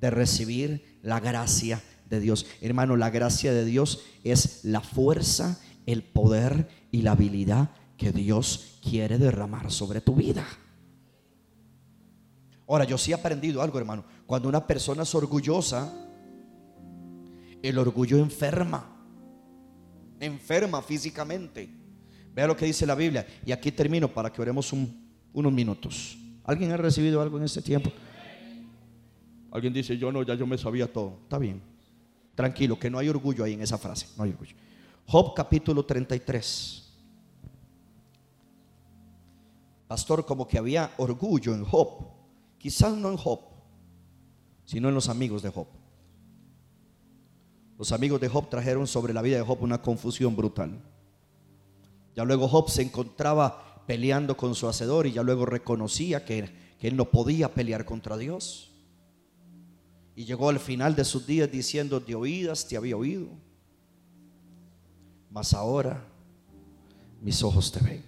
de recibir la gracia de Dios. Hermano, la gracia de Dios es la fuerza, el poder y la habilidad que Dios quiere derramar sobre tu vida. Ahora, yo sí he aprendido algo, hermano. Cuando una persona es orgullosa, el orgullo enferma. Enferma físicamente. Vea lo que dice la Biblia. Y aquí termino para que oremos unos minutos. ¿Alguien ha recibido algo en este tiempo? Alguien dice, yo no, ya yo me sabía todo. Está bien. Tranquilo, que no hay orgullo ahí en esa frase. No hay orgullo. Job capítulo 33. Pastor, como que había orgullo en Job. Quizás no en Job, sino en los amigos de Job. Los amigos de Job trajeron sobre la vida de Job una confusión brutal. Ya luego Job se encontraba peleando con su hacedor y ya luego reconocía que, él no podía pelear contra Dios. Y llegó al final de sus días diciendo, de oídas te había oído, mas ahora mis ojos te ven.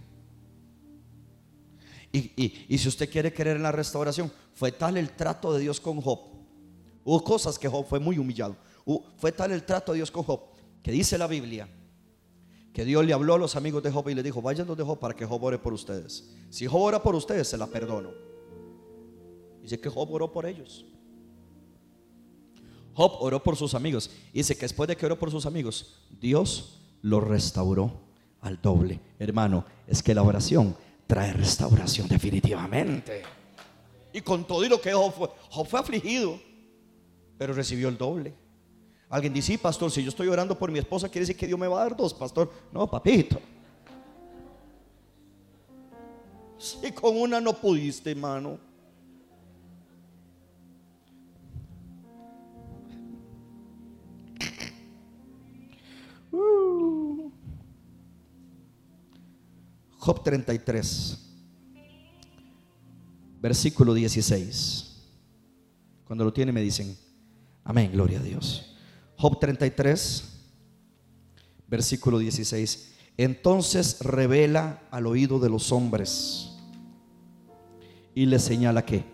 Y, si usted quiere creer en la restauración, fue tal el trato de Dios con Job. Hubo cosas que Job fue muy humillado. Fue tal el trato de Dios con Job que dice la Biblia que Dios le habló a los amigos de Job y le dijo, vayan donde Job para que Job ore por ustedes. Si Job ora por ustedes, se la perdono. Dice que Job oró por ellos. Job oró por sus amigos. Dice que después de que oró por sus amigos, Dios lo restauró al doble. Hermano, es que la oración trae restauración definitivamente. Y con todo y lo que Job fue, Job fue afligido, pero recibió el doble. Alguien dice, sí, pastor, si yo estoy orando por mi esposa, quiere decir que Dios me va a dar dos, pastor. No, papito. Si con una no pudiste, hermano. Job 33, versículo 16. Cuando lo tiene me dicen, amén, gloria a Dios. Job 33, versículo 16. Entonces revela al oído de los hombres y le señala que.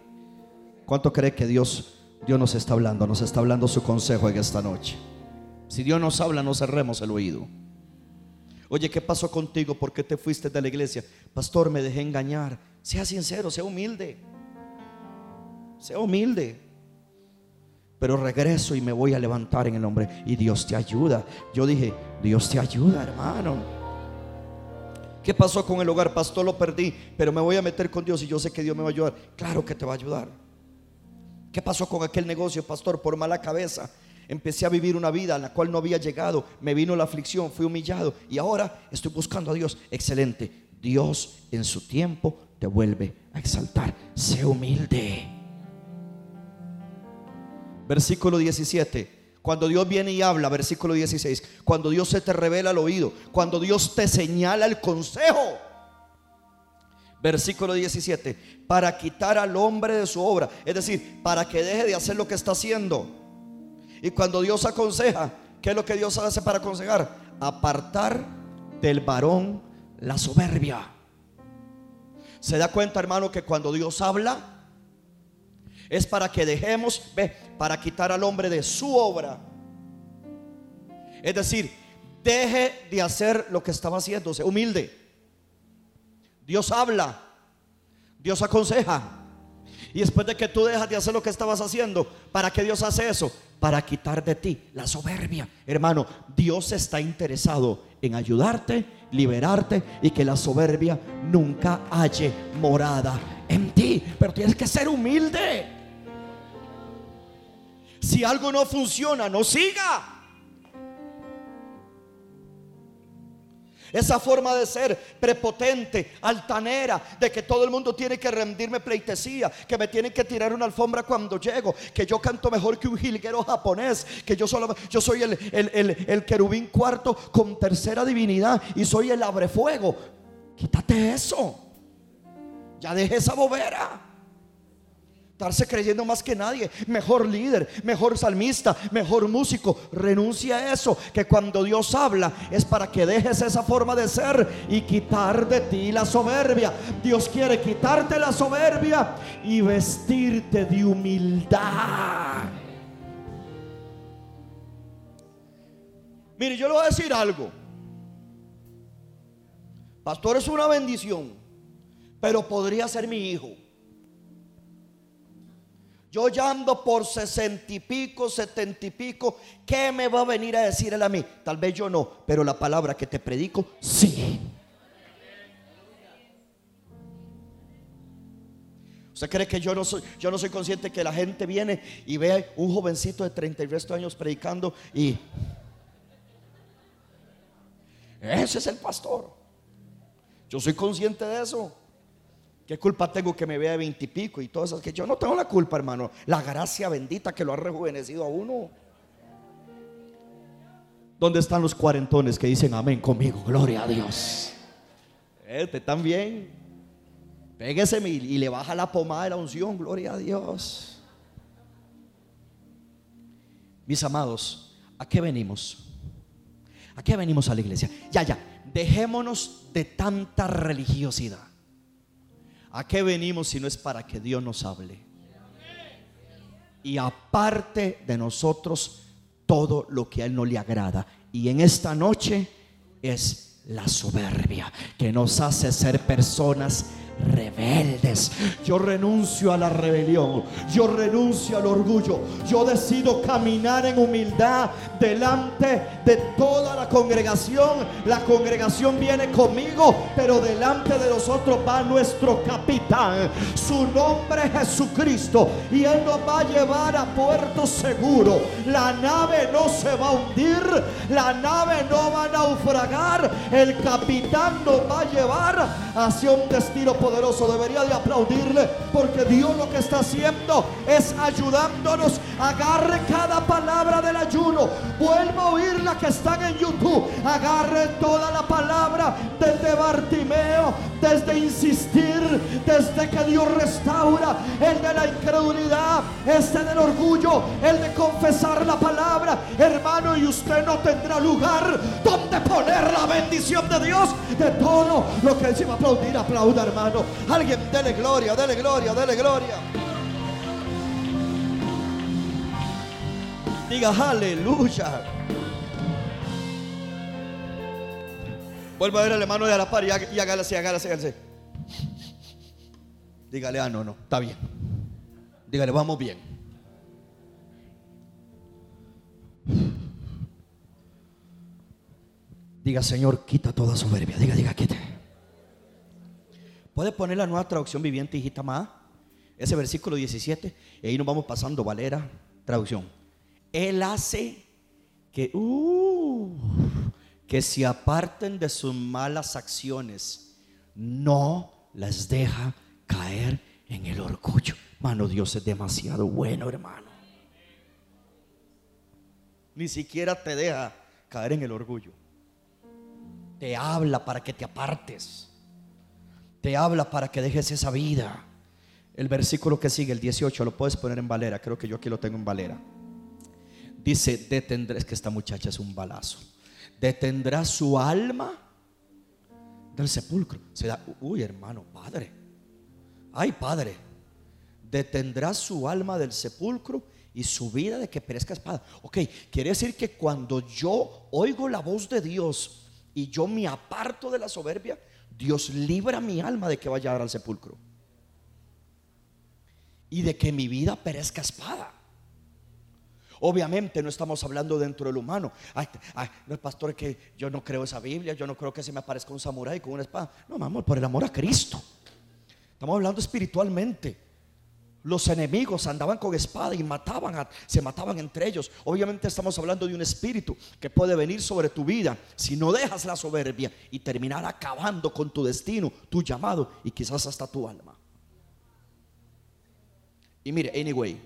¿Cuánto cree que Dios, Dios nos está hablando? Nos está hablando su consejo en esta noche. Si Dios nos habla, no cerremos el oído. Oye, ¿qué pasó contigo? ¿Por qué te fuiste de la iglesia? Pastor, me dejé engañar. Sea sincero, sea humilde. Sea humilde. Pero regreso y me voy a levantar en el nombre. Y Dios te ayuda. Yo dije, Dios te ayuda, hermano. ¿Qué pasó con el hogar? Pastor, lo perdí, pero me voy a meter con Dios y yo sé que Dios me va a ayudar. Claro que te va a ayudar. ¿Qué pasó con aquel negocio, pastor? Por mala cabeza. Empecé a vivir una vida a la cual no había llegado. Me vino la aflicción, fui humillado y ahora estoy buscando a Dios. Excelente. Dios en su tiempo te vuelve a exaltar. Sé humilde. Versículo 17. Cuando Dios viene y habla, versículo 16. Cuando Dios se te revela al oído. Cuando Dios te señala el consejo. Versículo 17. Para quitar al hombre de su obra. Es decir, para que deje de hacer lo que está haciendo y cuando Dios aconseja, ¿qué es lo que Dios hace para aconsejar? Apartar del varón la soberbia. ¿Se da cuenta, hermano, que cuando Dios habla es para que dejemos, ve, para quitar al hombre de su obra? Es decir, deje de hacer lo que estaba haciendo, sea humilde. Dios habla, Dios aconseja. Y después de que tú dejas de hacer lo que estabas haciendo, ¿para qué Dios hace eso? Para quitar de ti la soberbia. Hermano, Dios está interesado en ayudarte, liberarte y que la soberbia nunca halle morada en ti. Pero tienes que ser humilde. Si algo no funciona, no siga. Esa forma de ser prepotente, altanera, de que todo el mundo tiene que rendirme pleitesía, que me tienen que tirar una alfombra cuando llego, que yo canto mejor que un jilguero japonés, que yo solo, soy el, el, el querubín cuarto con tercera divinidad y soy el abrefuego. Quítate eso. Ya deje esa bobera estarse creyendo más que nadie, mejor líder, mejor salmista, mejor músico. Renuncia a eso, que cuando Dios habla es para que dejes esa forma de ser y quitar de ti la soberbia. Dios quiere quitarte la soberbia y vestirte de humildad. Mire, yo le voy a decir algo. Pastor es una bendición, pero podría ser mi hijo. Yo ya ando por sesenta y pico, setenta y pico. ¿Qué me va a venir a decir él a mí? Tal vez yo no, pero la palabra que te predico, sí. ¿Usted cree que yo no soy, yo no soy consciente que la gente viene y ve un jovencito de 30 y resto de años predicando y ese es el pastor? Yo soy consciente de eso. ¿Qué culpa tengo que me vea de veintipico y, y todas esas? Que yo no tengo la culpa, hermano. La gracia bendita que lo ha rejuvenecido a uno. ¿Dónde están los cuarentones que dicen amén conmigo? Gloria a Dios. Este también. Péguese y le baja la pomada de la unción. Gloria a Dios. Mis amados, ¿a qué venimos? ¿A qué venimos a la iglesia? Ya, ya. Dejémonos de tanta religiosidad. ¿A qué venimos si no es para que Dios nos hable? Y aparte de nosotros todo lo que a Él no le agrada. Y en esta noche es la soberbia que nos hace ser personas rebeldes. Yo renuncio a la rebelión. Yo renuncio al orgullo. Yo decido caminar en humildad delante de toda la congregación. La congregación viene conmigo, pero delante de nosotros va nuestro capitán. Su nombre es Jesucristo. Y Él nos va a llevar a puerto seguro. La nave no se va a hundir. La nave no va a naufragar. El capitán nos va a llevar hacia un destino poderoso. Debería de aplaudirle porque Dios lo que está haciendo es ayudándonos. Agarre cada palabra del ayuno. Vuelva a oír la que están en YouTube. Agarre toda la palabra desde Bartimeo, desde insistir, desde que Dios restaura, el de la incredulidad, este del orgullo, el de confesar la palabra. Hermano, y usted no tendrá lugar donde poner la bendición de Dios de todo lo que encima aplaudir, aplauda, hermano. Alguien dele gloria, dele gloria, dele gloria. Diga aleluya. Vuelva a ver al hermano de la par y, hágale así, hágale así, hágale Dígale, ah, no, no, está bien. Dígale, vamos bien. Diga, Señor, quita toda soberbia. Diga, diga, quite. ¿Puede poner la nueva traducción viviente, hijita más? Ese versículo 17. Y ahí nos vamos pasando, Valera, traducción. Él hace que, uh, que se aparten de sus malas acciones. No las deja caer en el orgullo. Mano, Dios es demasiado bueno, hermano. Ni siquiera te deja caer en el orgullo te habla para que te apartes. Te habla para que dejes esa vida. El versículo que sigue, el 18, lo puedes poner en Valera. Creo que yo aquí lo tengo en Valera. Dice, detendrá, es que esta muchacha es un balazo. Detendrá su alma del sepulcro. Se da, uy, hermano, padre. Ay, padre. Detendrá su alma del sepulcro y su vida de que perezca espada. Ok, quiere decir que cuando yo oigo la voz de Dios y yo me aparto de la soberbia, Dios libra mi alma de que vaya al sepulcro. Y de que mi vida perezca espada. Obviamente no estamos hablando dentro del humano. Ay, no, pastor, que yo no creo esa Biblia, yo no creo que se me aparezca un samurái con una espada. No, vamos, por el amor a Cristo. Estamos hablando espiritualmente. Los enemigos andaban con espada y mataban, se mataban entre ellos. Obviamente estamos hablando de un espíritu que puede venir sobre tu vida si no dejas la soberbia y terminar acabando con tu destino, tu llamado y quizás hasta tu alma. Y mire, anyway,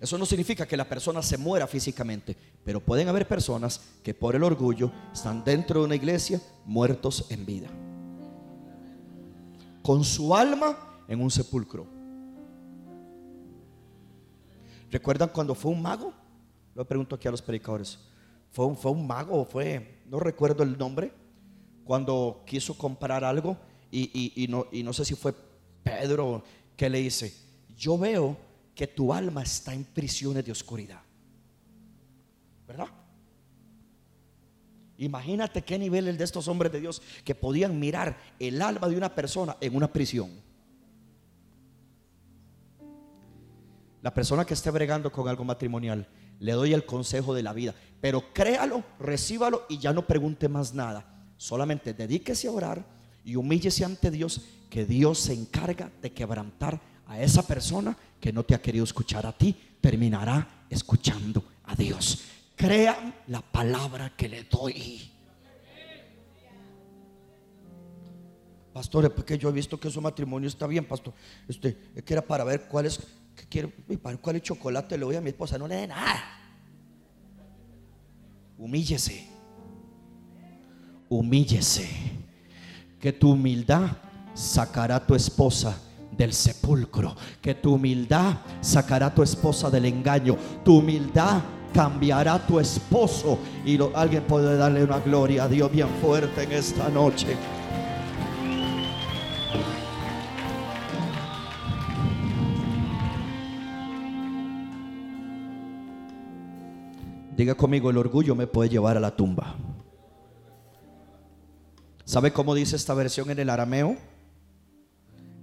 eso no significa que la persona se muera físicamente, pero pueden haber personas que por el orgullo están dentro de una iglesia muertos en vida. Con su alma en un sepulcro. ¿Recuerdan cuando fue un mago? Lo pregunto aquí a los predicadores. ¿Fue un, fue un mago fue, no recuerdo el nombre, cuando quiso comprar algo y, no, y no sé si fue Pedro que le dice, yo veo que tu alma está en prisiones de oscuridad. ¿Verdad? Imagínate qué nivel el de estos hombres de Dios que podían mirar el alma de una persona en una prisión. La persona que esté bregando con algo matrimonial, le doy el consejo de la vida, pero créalo, recíbalo y ya no pregunte más nada. Solamente dedíquese a orar y humíllese ante Dios, que Dios se encarga de quebrantar a esa persona que no te ha querido escuchar a ti, terminará escuchando a Dios. Crean la palabra que le doy. Pastor, es porque yo he visto que su matrimonio está bien, pastor. Este, es que era para ver cuál es, quiero, para cuál chocolate le voy a mi esposa. No le dé nada. Humíllese. Humíllese. Que tu humildad sacará a tu esposa del sepulcro. Que tu humildad sacará a tu esposa del engaño. Tu humildad cambiará a tu esposo. Y alguien puede darle una gloria a Dios bien fuerte en esta noche. Diga conmigo, el orgullo me puede llevar a la tumba. ¿Sabe cómo dice esta versión en el arameo?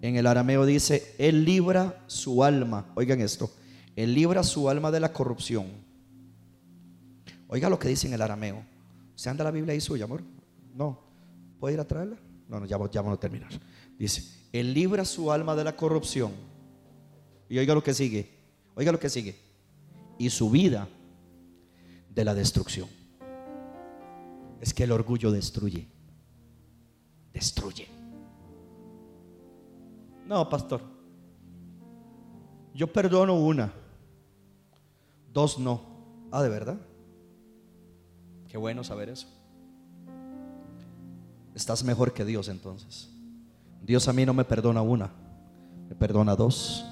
En el arameo dice, Él libra su alma. Oigan esto, Él libra su alma de la corrupción. Oiga lo que dice en el arameo. ¿Se anda la Biblia ahí suya, amor? No. ¿Puede ir a traerla? No, no, ya, ya vamos a terminar. Dice, Él libra su alma de la corrupción. Y oiga lo que sigue. Oiga lo que sigue. Y su vida de la destrucción. Es que el orgullo destruye. Destruye. No, pastor. Yo perdono una. Dos no. Ah, ¿de verdad? Qué bueno saber eso. Estás mejor que Dios entonces. Dios a mí no me perdona una. Me perdona dos,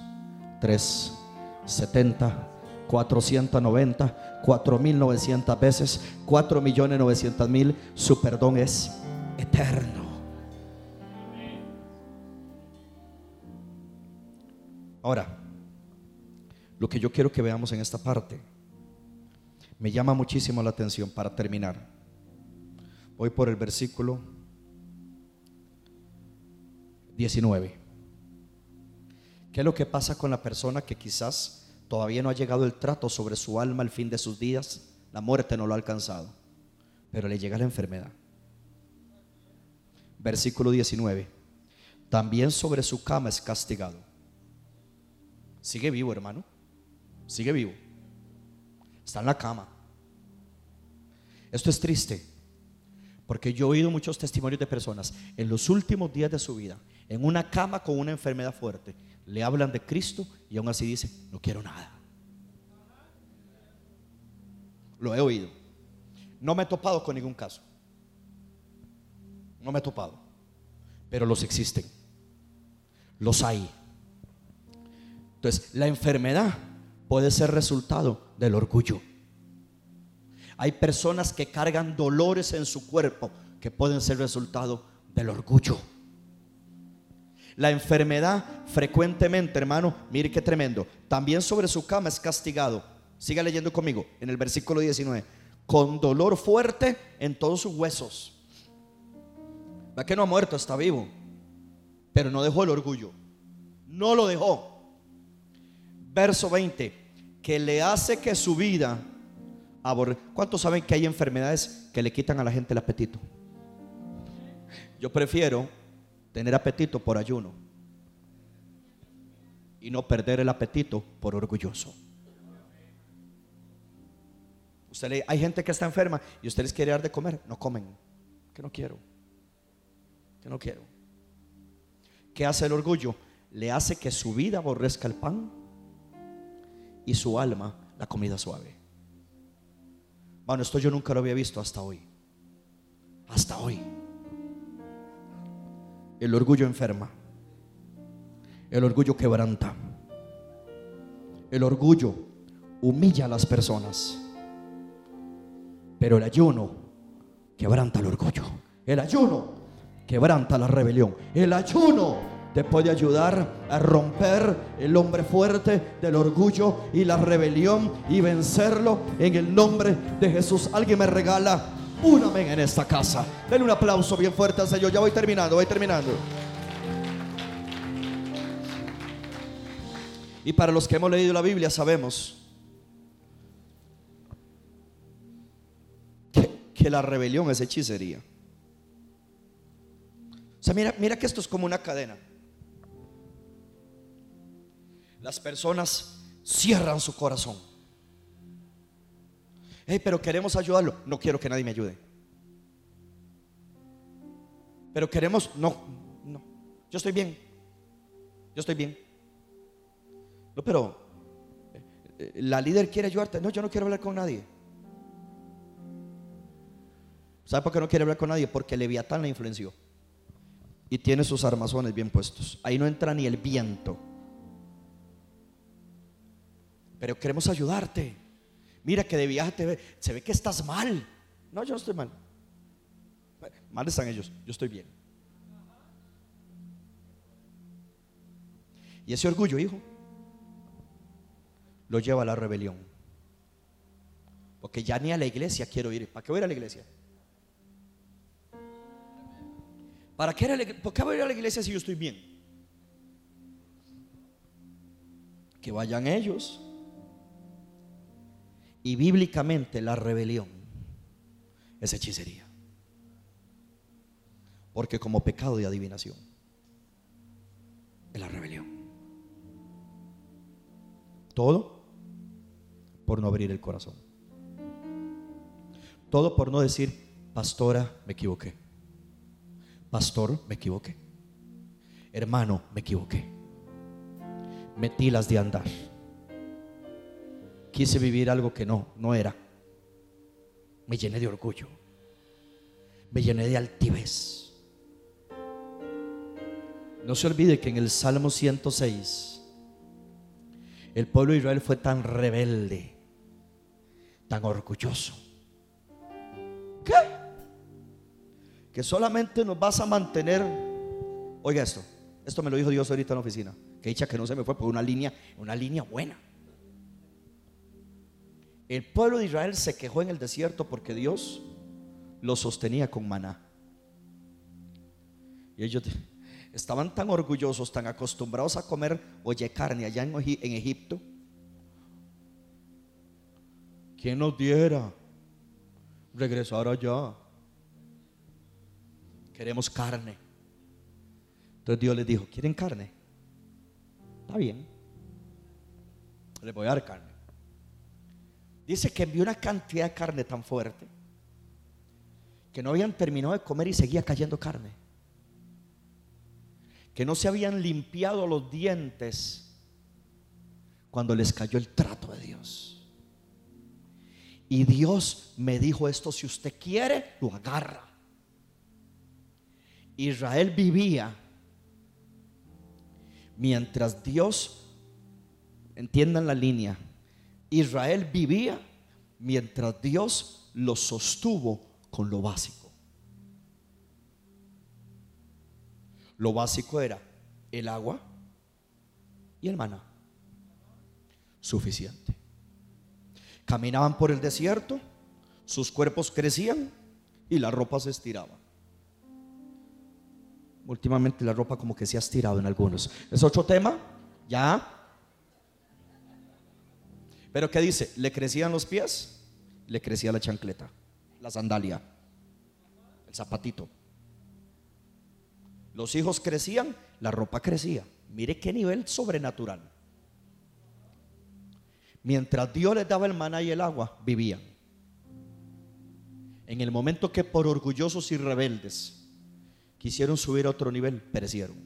tres, setenta 490, 4900 veces, 4 millones 900 mil. Su perdón es eterno. Ahora, lo que yo quiero que veamos en esta parte me llama muchísimo la atención para terminar. Voy por el versículo 19. ¿Qué es lo que pasa con la persona que quizás Todavía no ha llegado el trato sobre su alma al fin de sus días. La muerte no lo ha alcanzado. Pero le llega la enfermedad. Versículo 19. También sobre su cama es castigado. Sigue vivo, hermano. Sigue vivo. Está en la cama. Esto es triste. Porque yo he oído muchos testimonios de personas en los últimos días de su vida, en una cama con una enfermedad fuerte, le hablan de Cristo y aún así dice, no quiero nada. Lo he oído. No me he topado con ningún caso. No me he topado. Pero los existen. Los hay. Entonces, la enfermedad puede ser resultado del orgullo. Hay personas que cargan dolores en su cuerpo que pueden ser resultado del orgullo. La enfermedad frecuentemente, hermano, mire qué tremendo. También sobre su cama es castigado. Siga leyendo conmigo en el versículo 19. Con dolor fuerte en todos sus huesos. Va que no ha muerto, está vivo. Pero no dejó el orgullo. No lo dejó. Verso 20. Que le hace que su vida ¿Cuántos saben que hay enfermedades que le quitan a la gente el apetito? Yo prefiero tener apetito por ayuno y no perder el apetito por orgulloso. Usted le, hay gente que está enferma y usted les quiere dar de comer, no comen, que no quiero, que no quiero. ¿Qué hace el orgullo? Le hace que su vida aborrezca el pan y su alma la comida suave. Bueno, esto yo nunca lo había visto hasta hoy. Hasta hoy. El orgullo enferma. El orgullo quebranta. El orgullo humilla a las personas. Pero el ayuno quebranta el orgullo. El ayuno quebranta la rebelión. El ayuno te puede ayudar a romper el hombre fuerte del orgullo y la rebelión y vencerlo en el nombre de Jesús. Alguien me regala Un amén en esta casa. Denle un aplauso bien fuerte al Señor. Ya voy terminando, voy terminando. Y para los que hemos leído la Biblia sabemos que, la rebelión es hechicería. O sea, mira, mira que esto es como una cadena. Las personas cierran su corazón. Hey, pero queremos ayudarlo. No quiero que nadie me ayude. Pero queremos, no, no. Yo estoy bien. Yo estoy bien. No, pero eh, la líder quiere ayudarte. No, yo no quiero hablar con nadie. ¿Sabe por qué no quiere hablar con nadie? Porque Leviatán la influenció. Y tiene sus armazones bien puestos. Ahí no entra ni el viento. Pero queremos ayudarte. Mira que de viaje te ve, se ve que estás mal. No, yo no estoy mal. Mal están ellos, yo estoy bien. Y ese orgullo, hijo, lo lleva a la rebelión. Porque ya ni a la iglesia quiero ir. ¿Para qué voy a ir a la iglesia? ¿Para qué, ¿Por qué voy a ir a la iglesia si yo estoy bien? Que vayan ellos. Y bíblicamente la rebelión es hechicería. Porque como pecado de adivinación es la rebelión. Todo por no abrir el corazón. Todo por no decir, pastora, me equivoqué. Pastor, me equivoqué. Hermano, me equivoqué. Metí las de andar. Quise vivir algo que no, no era. Me llené de orgullo. Me llené de altivez. No se olvide que en el Salmo 106 el pueblo de Israel fue tan rebelde, tan orgulloso. ¿Qué? Que solamente nos vas a mantener. Oiga esto, esto me lo dijo Dios ahorita en la oficina. Que dicha que no se me fue por una línea, una línea buena. El pueblo de Israel se quejó en el desierto porque Dios lo sostenía con maná. Y ellos estaban tan orgullosos, tan acostumbrados a comer oye carne allá en, Egipto. ¿Quién nos diera regresar allá? Queremos carne. Entonces Dios les dijo, ¿quieren carne? Está bien. Les voy a dar carne. Dice que envió una cantidad de carne tan fuerte que no habían terminado de comer y seguía cayendo carne que no se habían limpiado los dientes cuando les cayó el trato de Dios. Y Dios me dijo esto, si usted quiere, lo agarra. Israel vivía mientras Dios, entiendan la línea, Israel vivía mientras Dios lo sostuvo con lo básico. Lo básico era el agua y el maná. Suficiente. Caminaban por el desierto, sus cuerpos crecían y la ropa se estiraba. Últimamente la ropa como que se ha estirado en algunos. Es otro tema, ya. Pero ¿qué dice? Le crecían los pies, le crecía la chancleta, la sandalia, el zapatito. Los hijos crecían, la ropa crecía. Mire qué nivel sobrenatural. Mientras Dios les daba el maná y el agua, vivían. En el momento que por orgullosos y rebeldes quisieron subir a otro nivel, perecieron.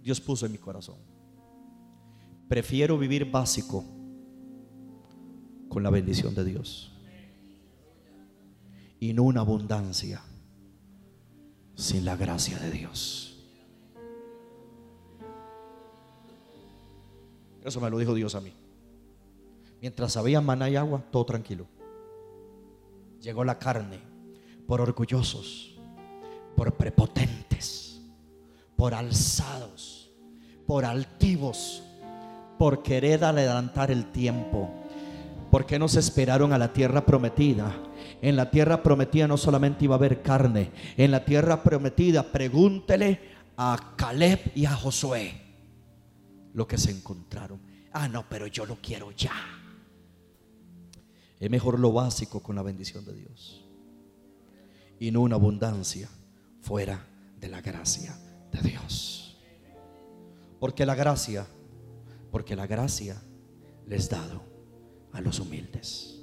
Dios puso en mi corazón. Prefiero vivir básico con la bendición de Dios y no una abundancia sin la gracia de Dios. Eso me lo dijo Dios a mí. Mientras había maná y agua, todo tranquilo. Llegó la carne por orgullosos, por prepotentes, por alzados, por altivos, por querer adelantar el tiempo ¿Por qué no se esperaron a la tierra prometida? En la tierra prometida no solamente iba a haber carne, en la tierra prometida pregúntele a Caleb y a Josué lo que se encontraron. Ah, no, pero yo lo quiero ya. Es mejor lo básico con la bendición de Dios y no una abundancia fuera de la gracia de Dios. Porque la gracia, porque la gracia les dado a los humildes.